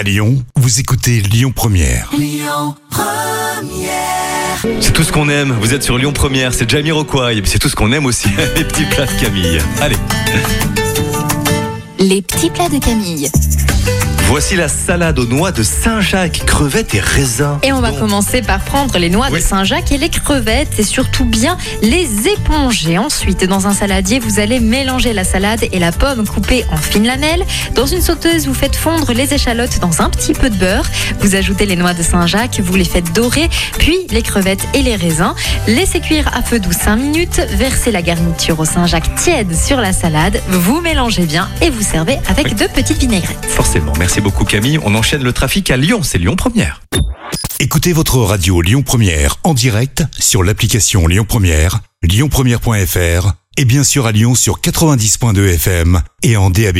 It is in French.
À Lyon, vous écoutez Lyon Première. C'est tout ce qu'on aime. Vous êtes sur Lyon Première, c'est Jamiroquai. Et puis c'est tout ce qu'on aime aussi, les petits plats de Camille. Allez, Les petits plats de Camille. Voici la salade aux noix de Saint-Jacques, crevettes et raisins. Et on va Donc, commencer par prendre les noix Oui. de Saint-Jacques et les crevettes et surtout bien les éponger. Ensuite, dans un saladier, vous allez mélanger la salade et la pomme coupée en fines lamelles. Dans une sauteuse, vous faites fondre les échalotes dans un petit peu de beurre. Vous ajoutez les noix de Saint-Jacques, vous les faites dorer, puis les crevettes et les raisins. Laissez cuire à feu doux 5 minutes. Versez la garniture au Saint-Jacques tiède sur la salade. Vous mélangez bien et vous servez avec Oui. deux petites vinaigrettes. Forcément, merci beaucoup Camille. On enchaîne le trafic à Lyon, c'est Lyon Première. Écoutez votre radio Lyon Première en direct sur l'application Lyon Première, lyonpremière.fr et bien sûr à Lyon sur 90.2 FM et en DAB+.